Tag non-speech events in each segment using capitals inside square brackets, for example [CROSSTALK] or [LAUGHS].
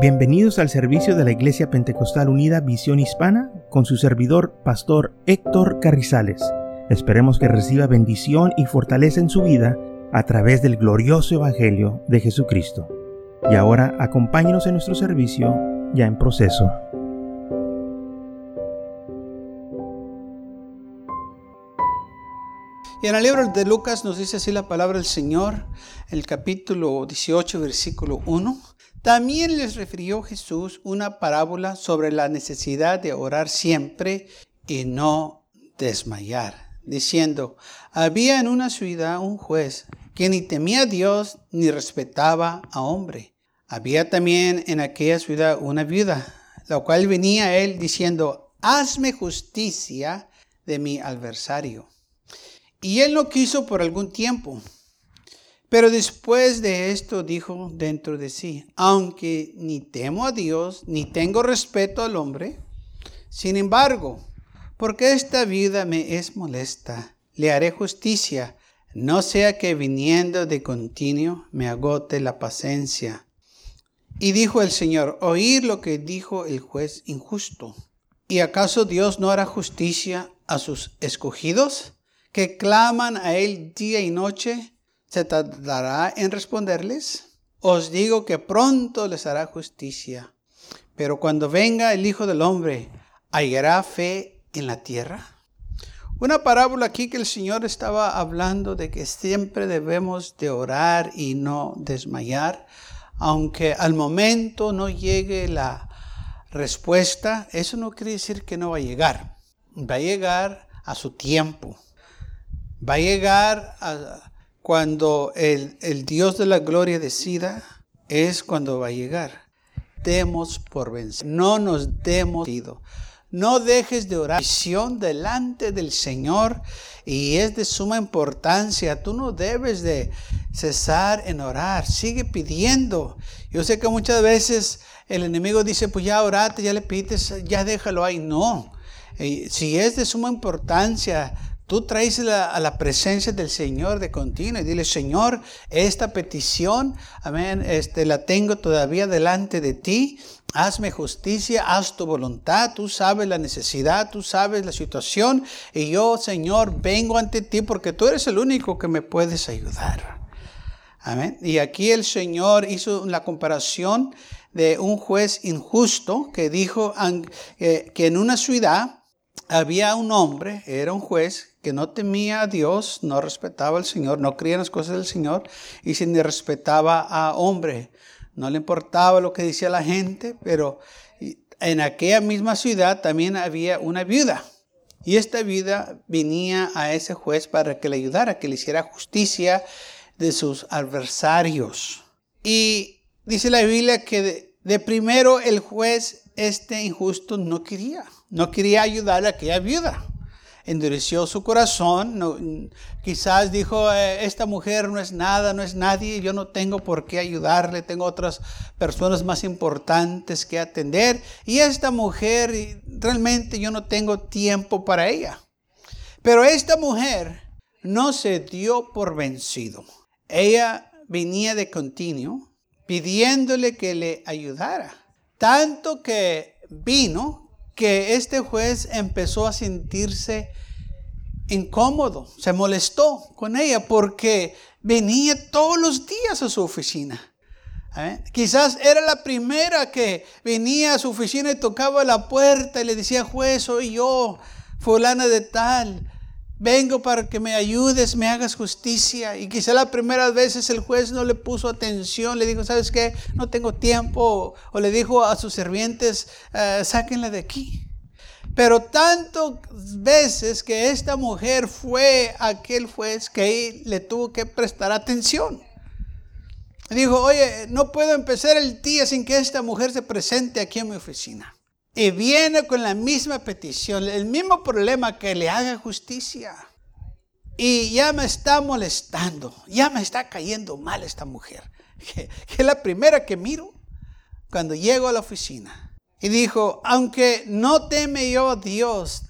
Bienvenidos al servicio de la Iglesia Pentecostal Unida Visión Hispana con su servidor, Pastor Héctor Carrizales. Esperemos que reciba bendición y fortaleza en su vida a través del glorioso Evangelio de Jesucristo. Y ahora acompáñenos en nuestro servicio ya en proceso. Y en el libro de Lucas nos dice así la palabra del Señor, el capítulo 18, versículo 1. También les refirió Jesús una parábola sobre la necesidad de orar siempre y no desmayar, diciendo, había en una ciudad un juez que ni temía a Dios ni respetaba a hombre. Había también en aquella ciudad una viuda, la cual venía a él diciendo, hazme justicia de mi adversario. Y él no quiso por algún tiempo. Pero después de esto dijo dentro de sí, aunque ni temo a Dios, ni tengo respeto al hombre, sin embargo, porque esta vida me es molesta, le haré justicia, no sea que viniendo de continuo me agote la paciencia. Y dijo el Señor, oír lo que dijo el juez injusto. ¿Y acaso Dios no hará justicia a sus escogidos, que claman a Él día y noche? ¿Se tardará en responderles? Os digo que pronto les hará justicia. Pero cuando venga el Hijo del Hombre, ¿hallará fe en la tierra? Una parábola aquí que el Señor estaba hablando de que siempre debemos de orar y no desmayar, aunque al momento no llegue la respuesta, eso no quiere decir que no va a llegar. Va a llegar a su tiempo. Va a llegar a, cuando el, Dios de la gloria decida, es cuando va a llegar. Demos por vencer. No nos demos ido. No dejes de orar. Visión delante del Señor y es de suma importancia. Tú no debes de cesar en orar. Sigue pidiendo. Yo sé que muchas veces el enemigo dice, pues ya orate, ya le pides, ya déjalo ahí. No. Eh, si es de suma importancia, Tú traes a la presencia del Señor de continuo y dile, Señor, esta petición, amén, este, la tengo todavía delante de ti. Hazme justicia, haz tu voluntad, tú sabes la necesidad, tú sabes la situación y yo, Señor, vengo ante ti porque tú eres el único que me puedes ayudar. Amén. Y aquí el Señor hizo la comparación de un juez injusto que dijo eh, que en una ciudad había un hombre, era un juez, que no temía a Dios, no respetaba al Señor, no creía en las cosas del Señor y si ni respetaba a hombre. No le importaba lo que decía la gente, pero en aquella misma ciudad también había una viuda. Y esta viuda venía a ese juez para que le ayudara, que le hiciera justicia de sus adversarios. Y dice la Biblia que de, de primero el juez, este injusto, no quería, no quería ayudar a aquella viuda endureció su corazón, quizás dijo, eh, esta mujer no es nada, no es nadie, yo no tengo por qué ayudarle, tengo otras personas más importantes que atender, y esta mujer realmente yo no tengo tiempo para ella. Pero esta mujer no se dio por vencido. Ella venía de continuo pidiéndole que le ayudara. Tanto que vino que este juez empezó a sentirse incómodo, se molestó con ella porque venía todos los días a su oficina. ¿eh? Quizás era la primera que venía a su oficina y tocaba la puerta y le decía, juez, soy yo, fulana de tal, vengo para que me ayudes, me hagas justicia. Y quizás las primeras veces el juez no le puso atención, le dijo, ¿sabes qué? No tengo tiempo. O le dijo a sus sirvientes, eh, sáquenla de aquí. Pero tantas veces que esta mujer fue aquel juez que le tuvo que prestar atención. Dijo, oye, no puedo empezar el día sin que esta mujer se presente aquí en mi oficina. Y viene con la misma petición, el mismo problema que le haga justicia. Y ya me está molestando, ya me está cayendo mal esta mujer. [LAUGHS] Que, es la primera que miro cuando llego a la oficina. Y dijo, aunque no teme yo a Dios,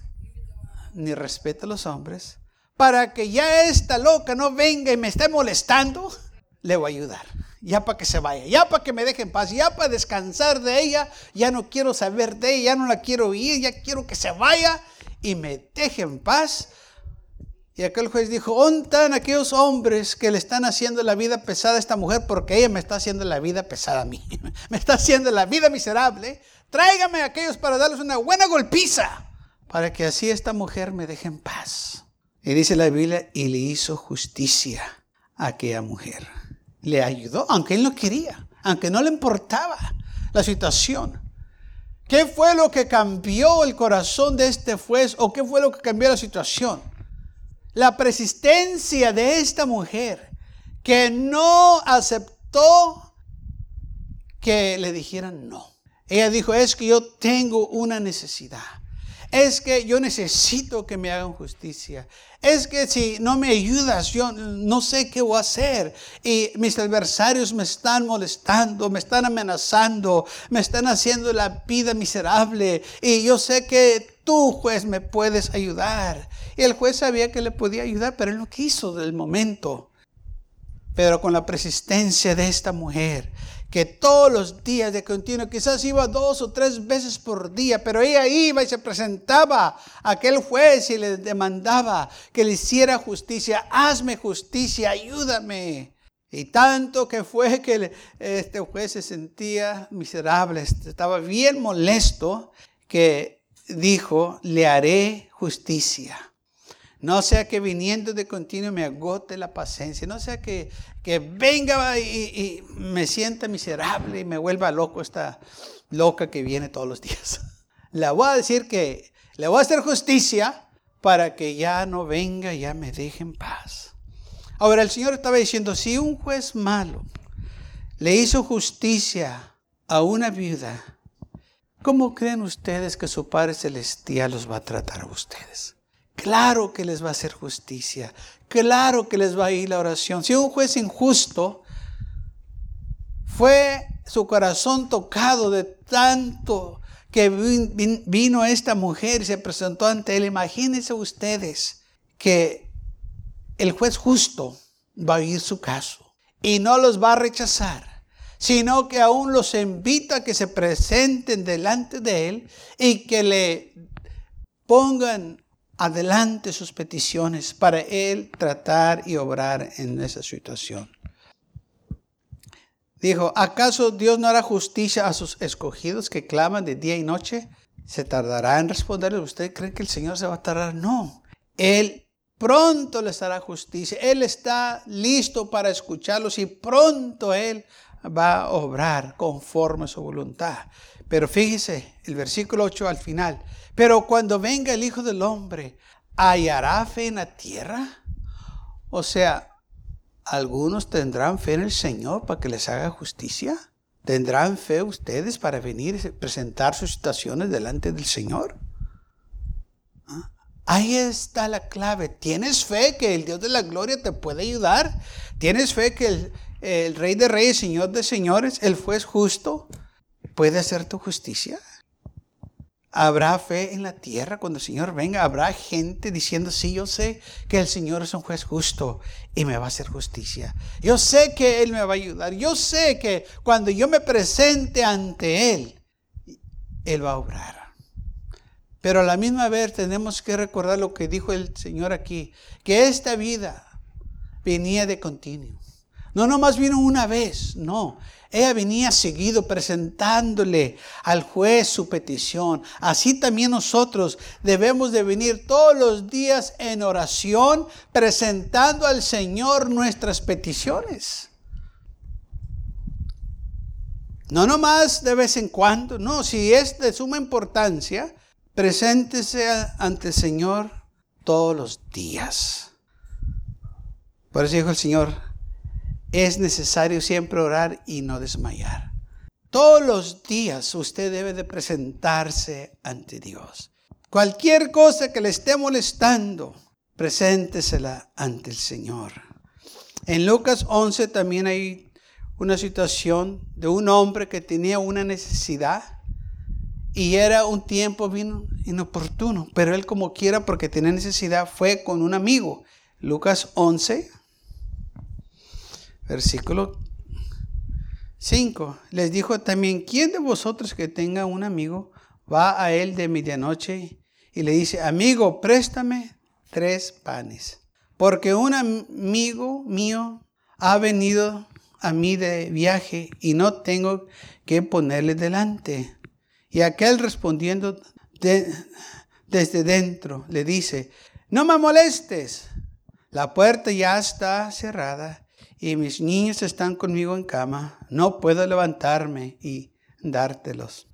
ni respeto a los hombres, para que ya esta loca no venga y me esté molestando, le voy a ayudar. Ya para que se vaya, ya para que me deje en paz, ya para descansar de ella, ya no quiero saber de ella, ya no la quiero oír, ya quiero que se vaya y me deje en paz. Y aquel juez dijo, ¿dónde aquellos hombres que le están haciendo la vida pesada a esta mujer? Porque ella me está haciendo la vida pesada a mí. [LAUGHS] me está haciendo la vida miserable. Tráigame a aquellos para darles una buena golpiza. Para que así esta mujer me deje en paz. Y dice la Biblia, y le hizo justicia a aquella mujer. Le ayudó, aunque él no quería, aunque no le importaba la situación. ¿Qué fue lo que cambió el corazón de este juez o qué fue lo que cambió la situación? La persistencia de esta mujer que no aceptó que le dijeran no. Ella dijo, es que yo tengo una necesidad. Es que yo necesito que me hagan justicia. Es que si no me ayudas, yo no sé qué voy a hacer. Y mis adversarios me están molestando, me están amenazando, me están haciendo la vida miserable. Y yo sé que tú, juez, me puedes ayudar. Y el juez sabía que le podía ayudar, pero él no quiso del momento. Pero con la persistencia de esta mujer, que todos los días de continuo, quizás iba dos o tres veces por día, pero ella iba y se presentaba a aquel juez y le demandaba que le hiciera justicia, hazme justicia, ayúdame. Y tanto que fue que este juez se sentía miserable, estaba bien molesto, que dijo, le haré justicia. No sea que viniendo de continuo me agote la paciencia. No sea que, que venga y, y, me sienta miserable y me vuelva loco esta loca que viene todos los días. [LAUGHS] Le voy a decir que le voy a hacer justicia para que ya no venga y ya me deje en paz. Ahora el Señor estaba diciendo, si un juez malo le hizo justicia a una viuda, ¿cómo creen ustedes que su Padre Celestial los va a tratar a ustedes? Claro que les va a hacer justicia. Claro que les va a ir la oración. Si un juez injusto fue su corazón tocado de tanto que vino esta mujer y se presentó ante él, imagínense ustedes que el juez justo va a oír su caso y no los va a rechazar, sino que aún los invita a que se presenten delante de él y que le pongan adelante sus peticiones para Él tratar y obrar en esa situación. Dijo, ¿acaso Dios no hará justicia a sus escogidos que claman de día y noche? ¿Se tardará en responderles? ¿Usted cree que el Señor se va a tardar? No. Él pronto les hará justicia. Él está listo para escucharlos y pronto Él va a obrar conforme a su voluntad. Pero fíjese, el versículo 8 al final. Pero cuando venga el Hijo del Hombre, ¿hallará fe en la tierra? O sea, ¿algunos tendrán fe en el Señor para que les haga justicia? ¿Tendrán fe ustedes para venir y presentar sus situaciones delante del Señor? ¿Ah? Ahí está la clave. ¿Tienes fe que el Dios de la gloria te puede ayudar? ¿Tienes fe que el, el Rey de Reyes, Señor de Señores, el juez justo, puede hacer tu justicia? Habrá fe en la tierra cuando el Señor venga. Habrá gente diciendo, sí, yo sé que el Señor es un juez justo y me va a hacer justicia. Yo sé que Él me va a ayudar. Yo sé que cuando yo me presente ante Él, Él va a obrar. Pero a la misma vez tenemos que recordar lo que dijo el Señor aquí, que esta vida venía de continuo. No nomás vino una vez, no. Ella venía seguido presentándole al juez su petición. Así también nosotros debemos de venir todos los días en oración presentando al Señor nuestras peticiones. No nomás de vez en cuando, no, si es de suma importancia, preséntese ante el Señor todos los días. Por eso dijo el Señor, es necesario siempre orar y no desmayar. Todos los días usted debe de presentarse ante Dios. Cualquier cosa que le esté molestando, preséntesela ante el Señor. En Lucas 11 también hay una situación de un hombre que tenía una necesidad y era un tiempo inoportuno, pero él como quiera porque tenía necesidad fue con un amigo. Lucas 11, versículo 5. Les dijo también, ¿quién de vosotros que tenga un amigo va a él de medianoche y le dice, amigo, préstame tres panes? Porque un amigo mío ha venido a mí de viaje y no tengo que ponerle delante. Y aquel respondiendo desde dentro le dice, no me molestes, la puerta ya está cerrada y mis niños están conmigo en cama, no puedo levantarme y dártelos.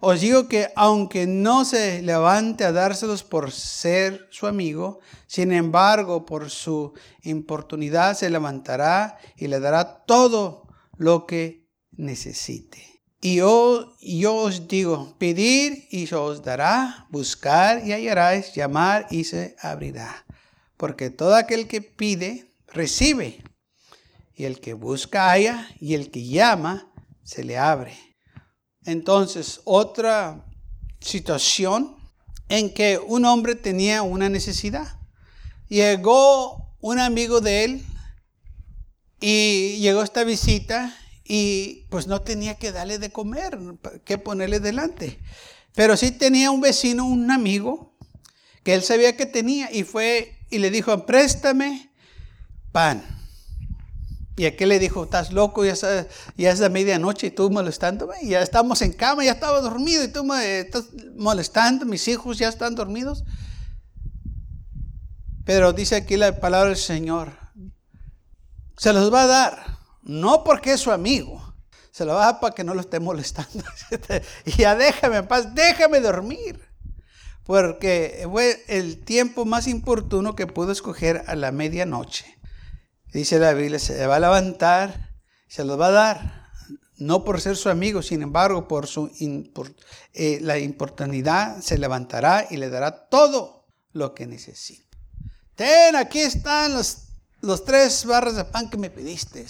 Os digo que aunque no se levante a dárselos por ser su amigo, sin embargo por su importunidad se levantará y le dará todo lo que necesite. Y yo, os digo, pedir y se os dará, buscar y hallaréis, llamar y se abrirá. Porque todo aquel que pide, recibe. Y el que busca, halla, y el que llama, se le abre. Entonces, otra situación en que un hombre tenía una necesidad. Llegó un amigo de él y llegó esta visita y pues no tenía que darle de comer, que ponerle delante. Pero sí tenía un vecino, un amigo, que él sabía que tenía y fue y le dijo, préstame pan. Y aquel le dijo, estás loco, ya, ya es la medianoche y tú molestándome, ya estamos en cama, ya estaba dormido y tú me estás molestando, mis hijos ya están dormidos. Pero dice aquí la palabra del Señor, se los va a dar, no porque es su amigo, se lo va a dar para que no lo esté molestando. [LAUGHS] y ya déjame en paz, déjame dormir. Porque fue el tiempo más importuno que pudo escoger a la medianoche. Dice la Biblia, se va a levantar, se lo va a dar, no por ser su amigo, sin embargo, por, su, eh, la importunidad, se levantará y le dará todo lo que necesita. Ten, aquí están los, los tres barras de pan que me pediste.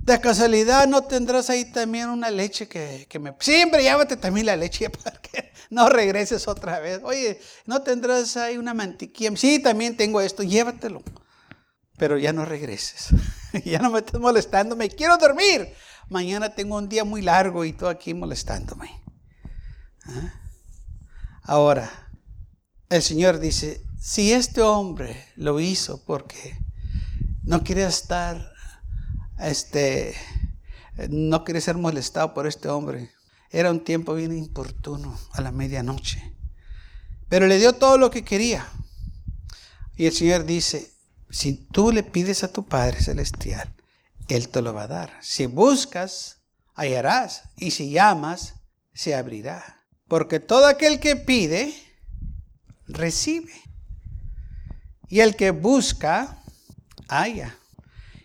De casualidad no tendrás ahí también una leche que, que me... Siempre llévate también la leche [LAUGHS] para que no regreses otra vez. Oye, no tendrás ahí una mantequilla. Sí, también tengo esto, llévatelo pero ya no regreses. [LAUGHS] ya no me estés molestando, me quiero dormir. Mañana tengo un día muy largo y tú aquí molestándome. ¿Ah? Ahora, el Señor dice, si este hombre lo hizo porque no quiere estar, este, no quiere ser molestado por este hombre, era un tiempo bien importuno a la medianoche, pero le dio todo lo que quería. Y el Señor dice, si tú le pides a tu Padre Celestial, Él te lo va a dar. Si buscas, hallarás. Y si llamas, se abrirá. Porque todo aquel que pide, recibe. Y el que busca, halla.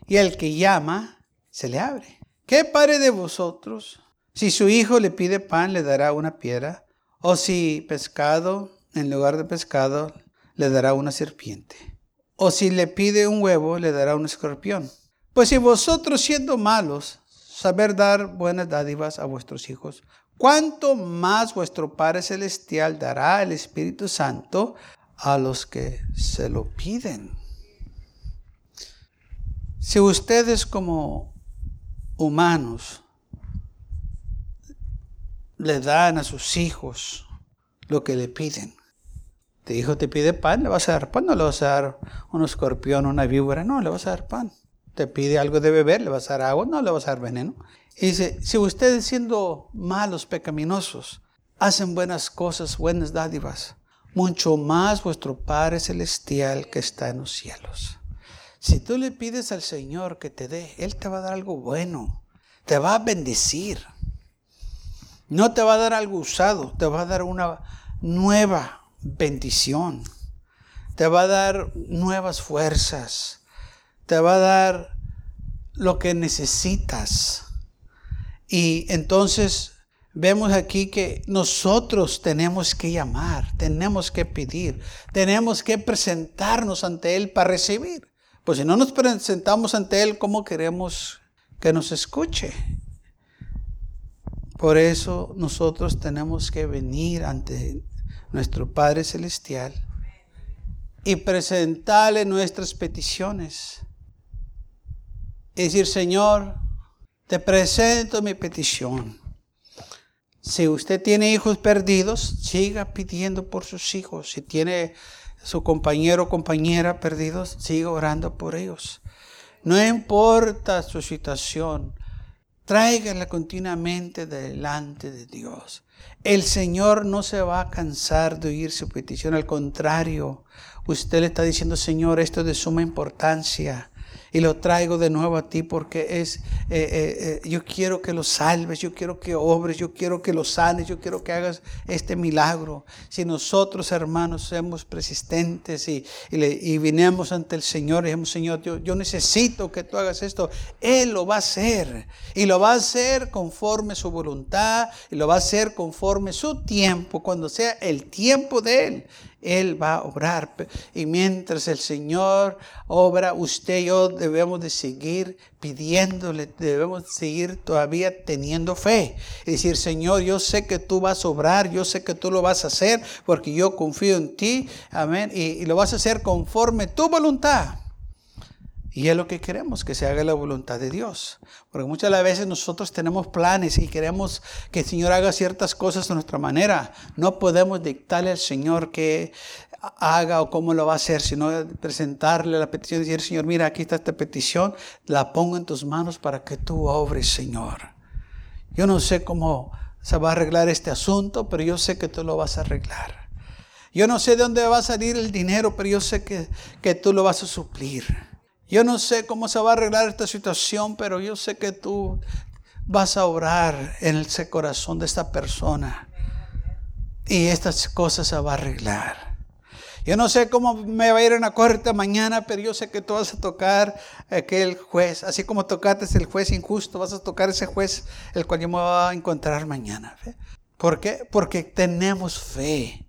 Y el que llama, se le abre. ¿Qué padre de vosotros, si su hijo le pide pan, le dará una piedra? O si pescado, en lugar de pescado, le dará una serpiente. O si le pide un huevo, le dará un escorpión. Pues si vosotros siendo malos, saber dar buenas dádivas a vuestros hijos, ¿cuánto más vuestro Padre Celestial dará el Espíritu Santo a los que se lo piden? Si ustedes como humanos le dan a sus hijos lo que le piden, hijo te pide pan, le vas a dar pan, no le vas a dar un escorpión, una víbora, no, le vas a dar pan. Te pide algo de beber, le vas a dar agua, no le vas a dar veneno. Y dice, si ustedes siendo malos, pecaminosos, hacen buenas cosas, buenas dádivas, mucho más vuestro Padre Celestial que está en los cielos. Si tú le pides al Señor que te dé, Él te va a dar algo bueno, te va a bendecir. No te va a dar algo usado, te va a dar una nueva bendición. Te va a dar nuevas fuerzas. Te va a dar lo que necesitas. Y entonces vemos aquí que nosotros tenemos que llamar, tenemos que pedir, tenemos que presentarnos ante Él para recibir. Pues si no nos presentamos ante Él, ¿cómo queremos que nos escuche? Por eso nosotros tenemos que venir ante nuestro Padre Celestial y presentarle nuestras peticiones. Es decir, Señor, te presento mi petición. Si usted tiene hijos perdidos, siga pidiendo por sus hijos. Si tiene su compañero o compañera perdidos, siga orando por ellos. No importa su situación, tráigala continuamente delante de Dios. El Señor no se va a cansar de oír su petición, al contrario, usted le está diciendo, Señor, esto es de suma importancia y lo traigo de nuevo a ti porque es, eh, eh, eh, yo quiero que lo salves, yo quiero que obres, yo quiero que lo sanes, yo quiero que hagas este milagro. Si nosotros, hermanos, somos persistentes y, y, ante el Señor y decimos, Señor, yo, yo necesito que tú hagas esto, Él lo va a hacer y lo va a hacer conforme su voluntad y lo va a hacer conforme su tiempo, cuando sea el tiempo de Él. Él va a obrar. Y mientras el Señor obra, usted y yo debemos de seguir pidiéndole, debemos seguir todavía teniendo fe. Y decir, Señor, yo sé que tú vas a obrar, yo sé que tú lo vas a hacer, porque yo confío en ti. Amén. Y, y lo vas a hacer conforme tu voluntad. Y es lo que queremos, que se haga la voluntad de Dios. Porque muchas veces nosotros tenemos planes y queremos que el Señor haga ciertas cosas de nuestra manera. No podemos dictarle al Señor que haga o cómo lo va a hacer, sino presentarle la petición y decir, Señor, mira, aquí está esta petición, la pongo en tus manos para que tú obres, Señor. Yo no sé cómo se va a arreglar este asunto, pero yo sé que tú lo vas a arreglar. Yo no sé de dónde va a salir el dinero, pero yo sé que, que tú lo vas a suplir. Yo no sé cómo se va a arreglar esta situación, pero yo sé que tú vas a orar en ese corazón de esta persona. Y estas cosas se va a arreglar. Yo no sé cómo me va a ir en la corte mañana, pero yo sé que tú vas a tocar aquel juez. Así como tocaste el juez injusto, vas a tocar ese juez el cual yo me voy a encontrar mañana. ¿Por qué? Porque tenemos fe.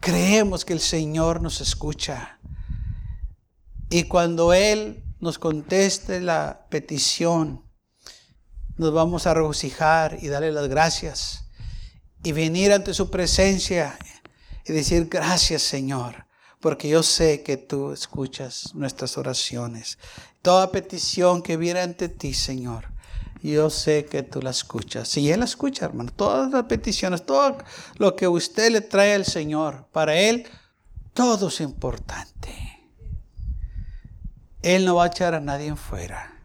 Creemos que el Señor nos escucha. Y cuando Él nos conteste la petición, nos vamos a regocijar y darle las gracias y venir ante su presencia y decir gracias Señor, porque yo sé que tú escuchas nuestras oraciones. Toda petición que viene ante ti, Señor, yo sé que tú la escuchas. Y Él la escucha, hermano. Todas las peticiones, todo lo que usted le trae al Señor, para Él, todo es importante. Él no va a echar a nadie fuera.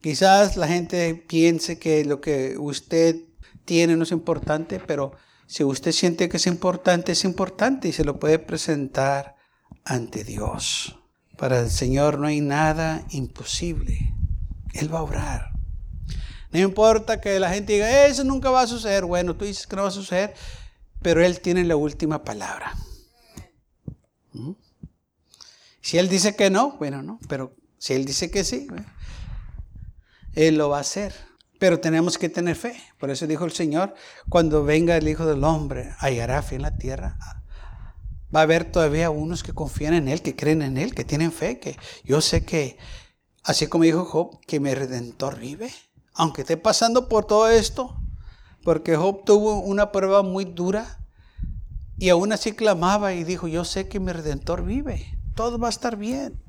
Quizás la gente piense que lo que usted tiene no es importante, pero si usted siente que es importante, es importante y se lo puede presentar ante Dios. Para el Señor no hay nada imposible. Él va a obrar. No importa que la gente diga, eso nunca va a suceder. Bueno, tú dices que no va a suceder, pero Él tiene la última palabra. ¿Mm? Si Él dice que no, bueno, no, pero si Él dice que sí, Él lo va a hacer. Pero tenemos que tener fe. Por eso dijo el Señor, cuando venga el Hijo del Hombre, hallará fe en la tierra. Va a haber todavía unos que confían en Él, que creen en Él, que tienen fe, que yo sé que, así como dijo Job, que mi redentor vive. Aunque esté pasando por todo esto, porque Job tuvo una prueba muy dura y aún así clamaba y dijo, yo sé que mi redentor vive todo va a estar bien.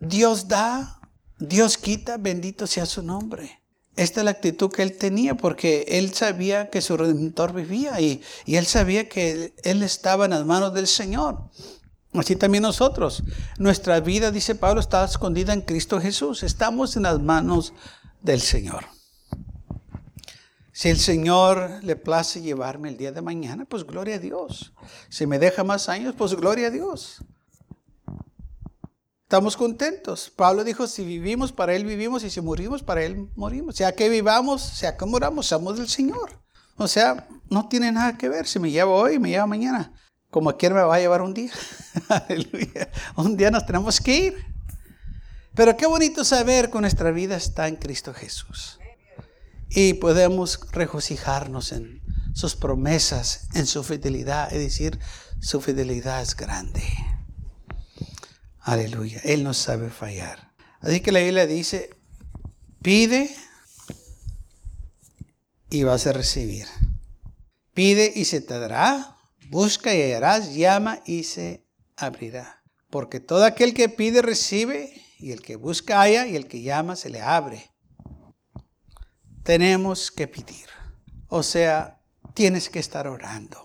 Dios da, Dios quita, bendito sea su nombre. Esta es la actitud que él tenía porque él sabía que su redentor vivía y, él sabía que él estaba en las manos del Señor. Así también nosotros. Nuestra vida, dice Pablo, está escondida en Cristo Jesús. Estamos en las manos del Señor. Si el Señor le place llevarme el día de mañana, pues gloria a Dios. Si me deja más años, pues gloria a Dios. Estamos contentos. Pablo dijo, si vivimos, para Él vivimos, y si morimos, para Él morimos. Sea que vivamos, sea que moramos, somos del Señor. O sea, no tiene nada que ver si me llevo hoy, me lleva mañana. Como quiera me va a llevar un día. [LAUGHS] Aleluya. Un día nos tenemos que ir. Pero qué bonito saber que nuestra vida está en Cristo Jesús. Y podemos regocijarnos en sus promesas, en su fidelidad, es decir, su fidelidad es grande. Aleluya. Él no sabe fallar. Así que la Biblia dice, pide y vas a recibir. Pide y se te dará. Busca y hallarás. Llama y se abrirá. Porque todo aquel que pide recibe y el que busca halla y el que llama se le abre. tenemos que pedir. O sea, tienes que estar orando.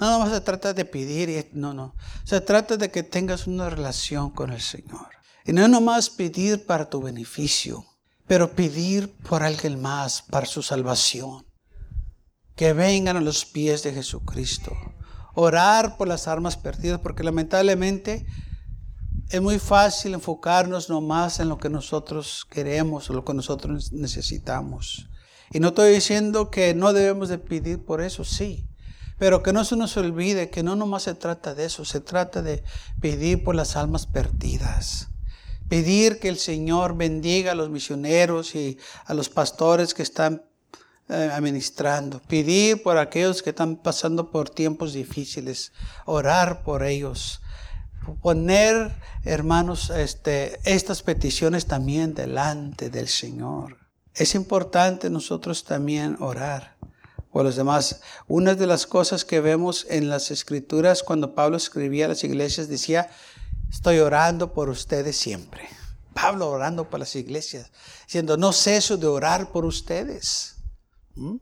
No nomás se trata de pedir, no, no. Se trata de que tengas una relación con el Señor. Y no nomás pedir para tu beneficio, pero pedir por alguien más, para su salvación. Que vengan a los pies de Jesucristo. Orar por las armas perdidas, porque lamentablemente es muy fácil enfocarnos nomás en lo que nosotros queremos o lo que nosotros necesitamos. Y no estoy diciendo que no debemos de pedir por eso, sí. Pero que no se nos olvide que no nomás se trata de eso, se trata de pedir por las almas perdidas. Pedir que el Señor bendiga a los misioneros y a los pastores que están eh, administrando. Pedir por aquellos que están pasando por tiempos difíciles. Orar por ellos. Poner, hermanos, este, estas peticiones también delante del Señor. Es importante nosotros también orar por los demás. Una de las cosas que vemos en las escrituras cuando Pablo escribía a las iglesias decía, estoy orando por ustedes siempre. Pablo orando por las iglesias, diciendo, no ceso de orar por ustedes. ¿Mm?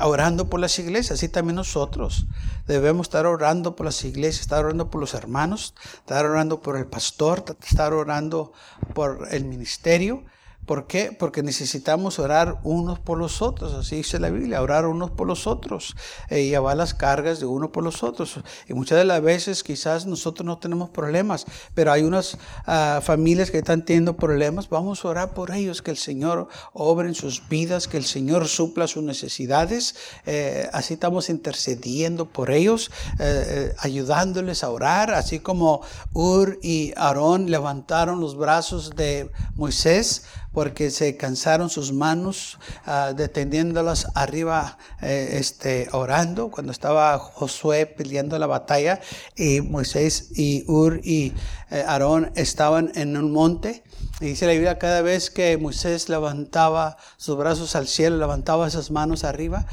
Orando por las iglesias, así también nosotros debemos estar orando por las iglesias, estar orando por los hermanos, estar orando por el pastor, estar orando por el ministerio ¿Por qué? Porque necesitamos orar unos por los otros, así dice la Biblia, orar unos por los otros, y eh, llevar las cargas de uno por los otros. Y muchas de las veces quizás nosotros no tenemos problemas, pero hay unas ah, familias que están teniendo problemas, vamos a orar por ellos, que el Señor obre en sus vidas, que el Señor supla sus necesidades, eh, así estamos intercediendo por ellos, eh, ayudándoles a orar, así como Ur y Aarón levantaron los brazos de Moisés, porque se cansaron sus manos uh, deteniéndolas arriba, eh, este, orando, cuando estaba Josué peleando la batalla y Moisés y Ur y eh, Aarón estaban en un monte. Y dice la Biblia, cada vez que Moisés levantaba sus brazos al cielo, levantaba esas manos arriba,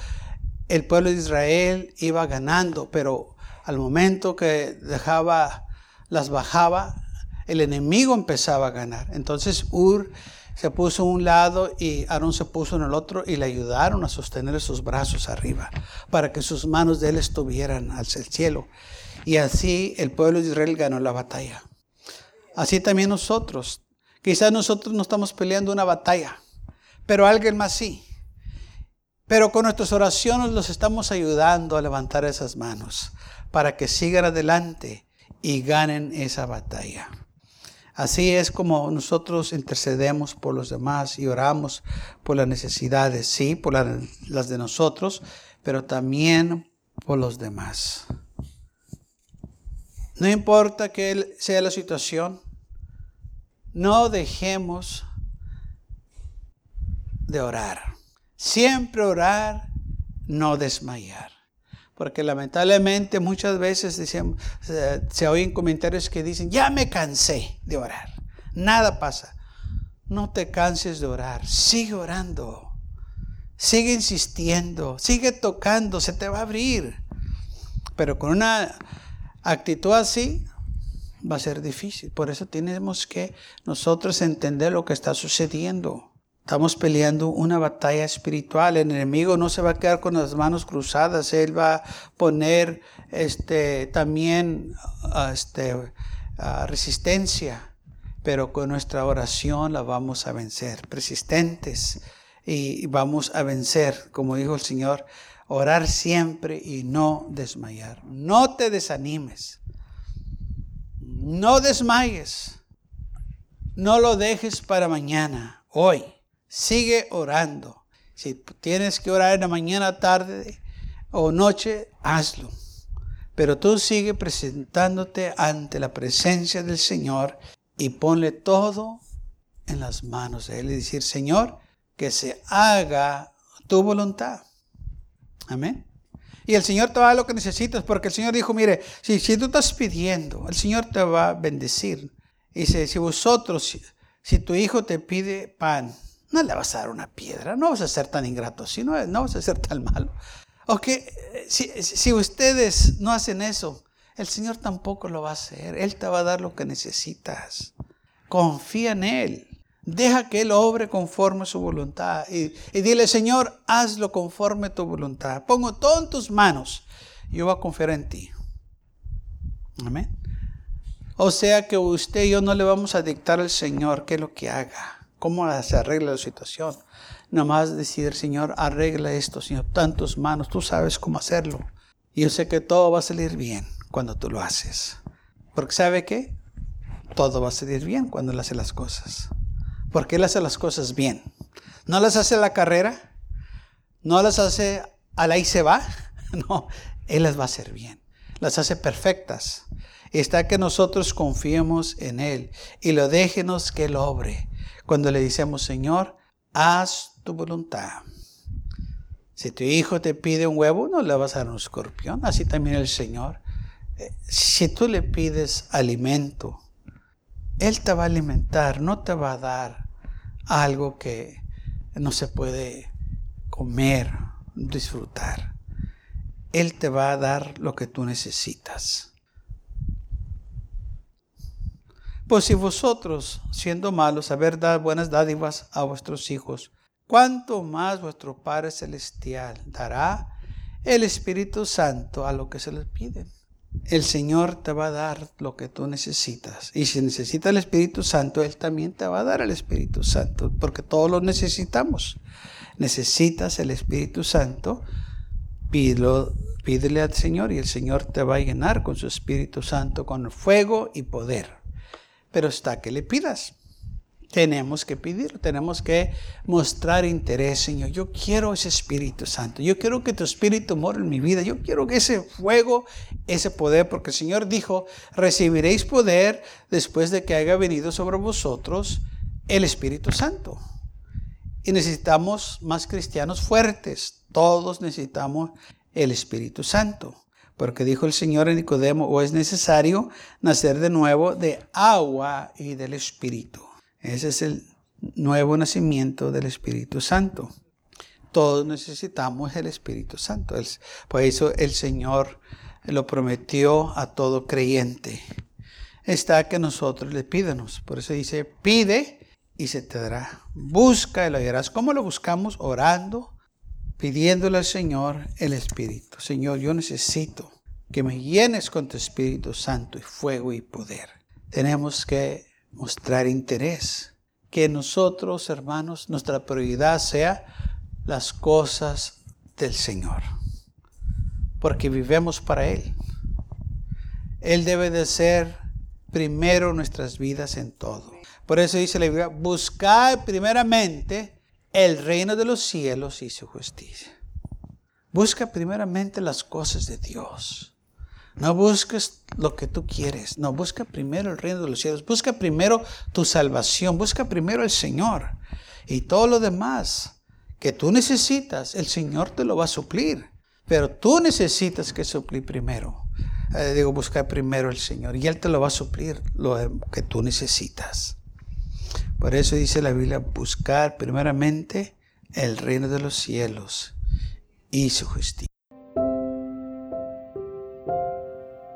el pueblo de Israel iba ganando, pero al momento que dejaba, las bajaba, el enemigo empezaba a ganar. Entonces Ur se puso a un lado y Aarón se puso en el otro y le ayudaron a sostener sus brazos arriba para que sus manos de él estuvieran al cielo. Y así el pueblo de Israel ganó la batalla. Así también nosotros. Quizás nosotros no estamos peleando una batalla, pero alguien más sí. Pero con nuestras oraciones los estamos ayudando a levantar esas manos para que sigan adelante y ganen esa batalla. Así es como nosotros intercedemos por los demás y oramos por las necesidades, sí, por las de nosotros, pero también por los demás. No importa que sea la situación, no dejemos de orar. Siempre orar, no desmayar. Porque lamentablemente muchas veces se, oyen comentarios que dicen, ya me cansé de orar, nada pasa. No te canses de orar, sigue orando, sigue insistiendo, sigue tocando, se te va a abrir. Pero con una actitud así va a ser difícil. Por eso tenemos que nosotros entender lo que está sucediendo. Estamos peleando una batalla espiritual. El enemigo no se va a quedar con las manos cruzadas. Él va a poner este, también este, resistencia. Pero con nuestra oración la vamos a vencer. Persistentes. Y vamos a vencer, como dijo el Señor, orar siempre y no desmayar. No te desanimes. No desmayes. No lo dejes para mañana. Hoy. Sigue orando. Si tienes que orar en la mañana, tarde o noche, hazlo. Pero tú sigue presentándote ante la presencia del Señor y ponle todo en las manos de Él y decir, Señor, que se haga tu voluntad. Amén. Y el Señor te va a dar lo que necesitas, porque el Señor dijo, mire, si, si tú estás pidiendo, el Señor te va a bendecir. Dice, si vosotros, si tu hijo te pide pan, no le vas a dar una piedra, no vas a ser tan ingrato, no, no vas a ser tan malo. Ok, si, si ustedes no hacen eso, el Señor tampoco lo va a hacer. Él te va a dar lo que necesitas. Confía en Él. Deja que Él obre conforme a su voluntad. Y, y, dile, Señor, hazlo conforme a tu voluntad. Pongo todo en tus manos. Yo voy a confiar en ti. Amén. O sea que usted y yo no le vamos a dictar al Señor qué es lo que haga, cómo se arregla la situación. Nomás decir, Señor, arregla esto, Señor, tantos manos, tú sabes cómo hacerlo. Y yo sé que todo va a salir bien cuando tú lo haces. Porque ¿sabe qué? Todo va a salir bien cuando Él hace las cosas. Porque Él hace las cosas bien. No las hace a la carrera, no las hace a la y se va. [LAUGHS] No, Él las va a hacer bien. Las hace perfectas está que nosotros confiemos en Él y lo déjenos que Él obre. Cuando le decimos, Señor, haz tu voluntad. Si tu hijo te pide un huevo, no le vas a dar un escorpión. Así también el Señor. Eh, si tú le pides alimento, Él te va a alimentar, no te va a dar algo que no se puede comer, disfrutar. Él te va a dar lo que tú necesitas. Pues si vosotros, siendo malos, saber dar buenas dádivas a vuestros hijos, ¿cuánto más vuestro Padre Celestial dará el Espíritu Santo a lo que se les pide? El Señor te va a dar lo que tú necesitas. Y si necesitas el Espíritu Santo, Él también te va a dar el Espíritu Santo, porque todos lo necesitamos. Necesitas el Espíritu Santo, pídelo, pídele al Señor y el Señor te va a llenar con su Espíritu Santo, con fuego y poder pero está que le pidas. Tenemos que pedir, tenemos que mostrar interés, Señor. Yo quiero ese Espíritu Santo. Yo quiero que tu Espíritu more en mi vida. Yo quiero que ese fuego, ese poder, porque el Señor dijo, recibiréis poder después de que haya venido sobre vosotros el Espíritu Santo. Y necesitamos más cristianos fuertes. Todos necesitamos el Espíritu Santo. Porque dijo el Señor a Nicodemo, o es necesario nacer de nuevo de agua y del Espíritu. Ese es el nuevo nacimiento del Espíritu Santo. Todos necesitamos el Espíritu Santo. Por eso el Señor lo prometió a todo creyente. Está que nosotros le pídanos. Por eso dice, pide y se te dará. Busca y lo hallarás. ¿Cómo lo buscamos? Orando, pidiéndole al Señor el Espíritu. Señor, yo necesito que me llenes con tu Espíritu Santo y fuego y poder. Tenemos que mostrar interés. Que nosotros, hermanos, nuestra prioridad sea las cosas del Señor. Porque vivemos para Él. Él debe de ser primero nuestras vidas en todo. Por eso dice la Biblia, buscad primeramente el reino de los cielos y su justicia. Busca primeramente las cosas de Dios. No busques lo que tú quieres. No, busca primero el reino de los cielos. Busca primero tu salvación. Busca primero el Señor. Y todo lo demás que tú necesitas, el Señor te lo va a suplir. Pero tú necesitas que suplir primero. Eh, digo, busca primero el Señor. Y Él te lo va a suplir lo que tú necesitas. Por eso dice la Biblia, buscar primeramente el reino de los cielos y su justicia.